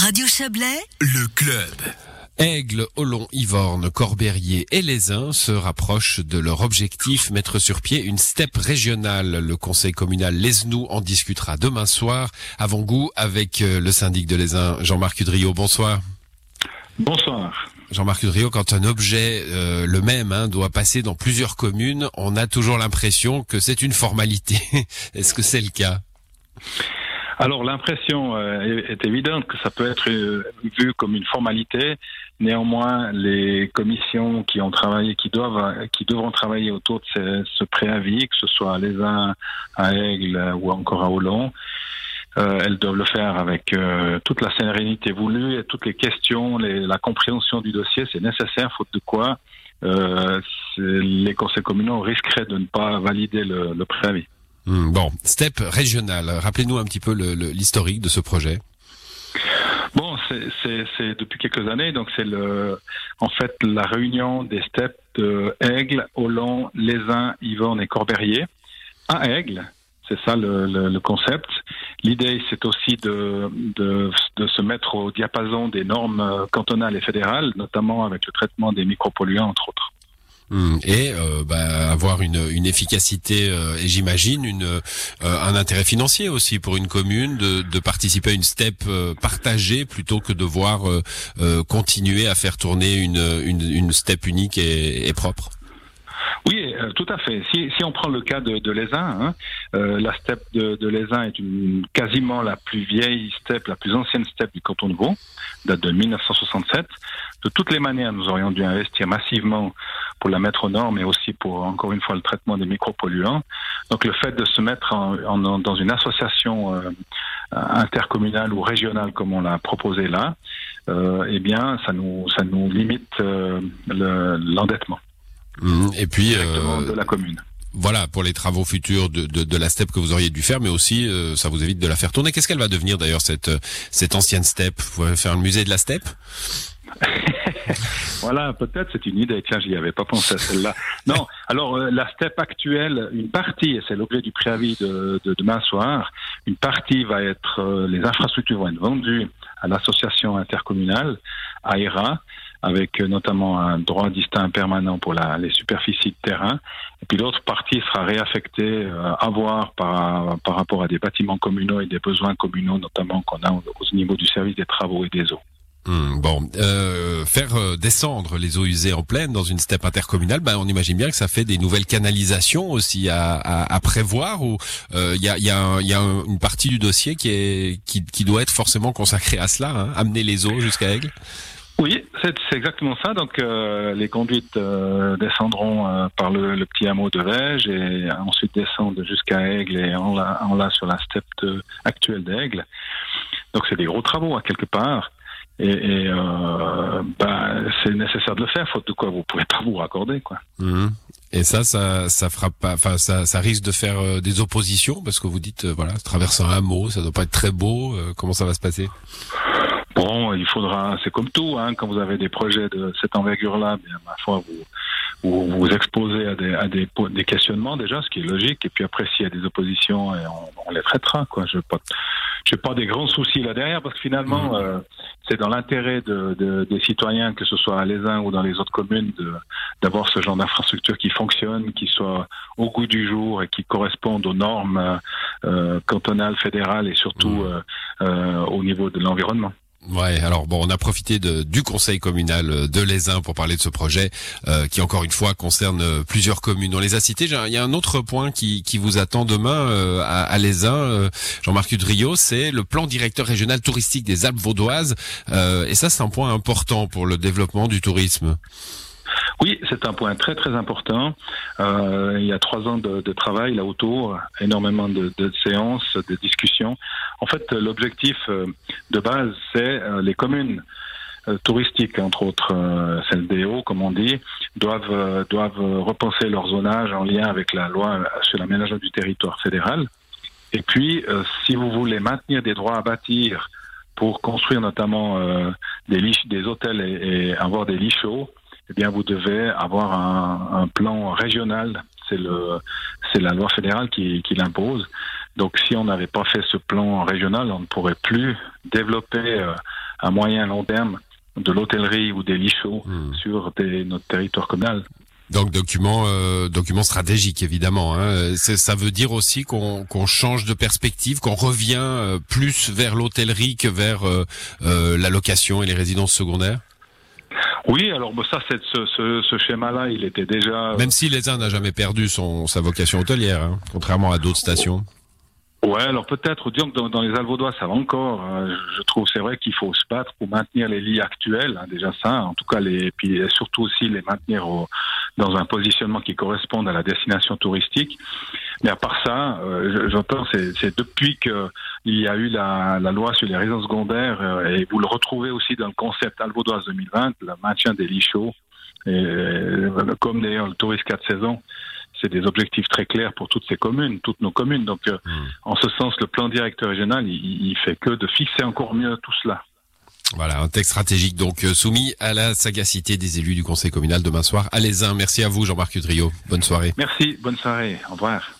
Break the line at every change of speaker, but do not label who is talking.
Radio Chablais,
le club.
Aigle, Olon, Yvorne, Corbérier et les uns se rapprochent de leur objectif, mettre sur pied une steppe régionale. Le conseil communal Lesnou en discutera demain soir. Avant goût avec euh, le syndic de les uns, Jean-Marc Udrio. Bonsoir.
Bonsoir.
Jean-Marc Udrio, quand un objet, euh, le même, hein, doit passer dans plusieurs communes, on a toujours l'impression que c'est une formalité. Est-ce que c'est le cas?
Alors l'impression euh, est, évidente que ça peut être euh, vu comme une formalité. Néanmoins, les commissions qui ont travaillé, qui doivent, qui devront travailler autour de ce, préavis, que ce soit à Les uns, à Aigle ou encore à Hollande, euh, elles doivent le faire avec toute la sérénité voulue et toutes les questions, la compréhension du dossier, c'est nécessaire, faute de quoi les conseils communaux risqueraient de ne pas valider le préavis.
Hmm, bon, STEP régional. Rappelez-nous un petit peu l'historique de ce projet.
Bon, c'est depuis quelques années, donc c'est en fait la réunion des steppes de Aigle, Hollande, Lézin, Yvonne et Corberier à Aigle. C'est ça le, concept. L'idée, c'est aussi de, de, de, se mettre au diapason des normes cantonales et fédérales, notamment avec le traitement des micropolluants, entre autres.
Hmm. et euh, bah, avoir une, efficacité euh, et j'imagine une euh, un intérêt financier aussi pour une commune de, participer à une step partagée plutôt que de voir continuer à faire tourner une, une, une step unique et propre.
Oui, tout à fait. Si, si on prend le cas de, de l'Aisin, hein, la steppe de, de l'Aisin est une, quasiment la plus vieille steppe, la plus ancienne steppe du canton de Vaud, date de 1967. De toutes les manières, nous aurions dû investir massivement pour la mettre aux normes et aussi pour, encore une fois, le traitement des micropolluants. Donc le fait de se mettre en, dans une association euh, intercommunale ou régionale comme on l'a proposé là, euh, eh bien, ça nous, ça nous limite euh, l'endettement.
Mmh. et puis
euh, de la commune
voilà pour les travaux futurs de, de, de, la steppe que vous auriez dû faire, mais aussi ça vous évite de la faire tourner. Qu'est-ce qu'elle va devenir d'ailleurs cette cette ancienne steppe? Vous pouvez faire un musée de la steppe?
Voilà, peut-être c'est une idée. Tiens, j'y avais pas pensé à celle-là. Non, alors euh, la step actuelle, une partie, et c'est l'objet du préavis de, de, demain soir, une partie va être, euh, les infrastructures vont être vendues à l'association intercommunale, AERA, avec euh, notamment un droit distinct permanent pour la, les superficies de terrain. Et puis l'autre partie sera réaffectée à voir par, par rapport à des bâtiments communaux et des besoins communaux, notamment qu'on a au, au niveau du service des travaux et des eaux.
Hmm, bon, euh, faire euh, descendre les eaux usées en pleine dans une steppe intercommunale, ben on imagine bien que ça fait des nouvelles canalisations aussi à, à, à prévoir. Ou il euh, y, a, y, a y, a, une partie du dossier qui est qui, qui doit être forcément consacrée à cela, hein, amener les eaux jusqu'à Aigle?
Oui, c'est exactement ça. Donc euh, les conduites descendront par le, petit hameau de Vège et ensuite descendent jusqu'à Aigle et en là, sur la steppe actuelle d'Aigle. Donc c'est des gros travaux à quelque part. Et, euh, bah, c'est nécessaire de le faire, faute de quoi vous pouvez pas vous raccorder, quoi.
Mhm. Et ça, ça, ça ça, ça risque de faire euh, des oppositions parce que vous dites, euh, voilà, traverser un hameau, ça doit pas être très beau. comment ça va se passer?
Bon, il faudra, c'est comme tout, hein, quand vous avez des projets de cette envergure-là, bien, ma foi, vous, vous vous exposez à des, à des, des, questionnements déjà, ce qui est logique, et puis après s'il y a des oppositions, et on, on, les traitera. Quoi. Je n'ai pas, pas des grands soucis là derrière, parce que finalement, mmh. euh, c'est dans l'intérêt de, de, des citoyens, que ce soit à les uns ou dans les autres communes, d'avoir ce genre d'infrastructure qui fonctionne, qui soit au goût du jour et qui corresponde aux normes euh, cantonales, fédérales et surtout mmh. euh, euh, au niveau de l'environnement.
Ouais, alors bon, on a profité de, du conseil communal euh, de l'Aisin pour parler de ce projet euh, qui encore une fois concerne euh, plusieurs communes. On les a cités. Il y a un autre point qui, qui vous attend demain euh, à, à l'Aisin, Jean-Marc Udrio, c'est le plan directeur régional touristique des Alpes vaudoises. et ça, c'est un point important pour le développement du tourisme.
Oui, c'est un point très très important. Euh, il y a trois ans de, de, travail là autour, énormément de, de, séances, de discussions. En fait, l'objectif euh, de base, c'est euh, les communes euh, touristiques, entre autres celles des Hauts, comme on dit, doivent doivent repenser leur zonage en lien avec la loi sur l'aménagement du territoire fédéral. Et puis, si vous voulez maintenir des droits à bâtir pour construire notamment des, lits, des hôtels et, et avoir des lits chauds, eh bien, vous devez avoir un, un plan régional. C'est le, c'est la loi fédérale qui, qui l'impose. Donc, si on n'avait pas fait ce plan régional, on ne pourrait plus développer euh, à moyen long terme de l'hôtellerie ou des lits chauds hmm. sur notre territoire communal.
Donc document euh, document stratégique évidemment. Hein. Ça veut dire aussi qu'on change de perspective, qu'on revient euh, plus vers l'hôtellerie que vers euh, la location et les résidences secondaires?
Oui, alors ça, ce, ce, ce schéma-là, il était déjà.
Même si les uns n'a jamais perdu son sa vocation hôtelière, hein, contrairement à d'autres stations.
Ouais, alors peut-être, disons que dans, les Alvaudois, ça va encore. Hein. Je trouve, c'est vrai qu'il faut se battre pour maintenir les lits actuels, hein, déjà ça, en tout cas, les, puis surtout aussi les maintenir dans un positionnement qui corresponde à la destination touristique. Mais à part ça, euh, j'entends, c'est depuis que il y a eu la, la loi sur les résidences secondaires, euh, et vous le retrouvez aussi dans le concept Alvaudoise 2020, le maintien des lits chauds, et, euh, comme d'ailleurs le tourisme 4 saisons c'est des objectifs très clairs pour toutes ces communes, toutes nos communes. Donc, euh, hmm. en ce sens, le plan directeur régional, il, il, fait que de fixer encore mieux tout cela.
Voilà, un texte stratégique donc euh, soumis à la sagacité des élus du conseil communal demain soir à uns. Merci à vous, Jean-Marc Udrio. Bonne soirée.
Merci, bonne soirée. Au revoir.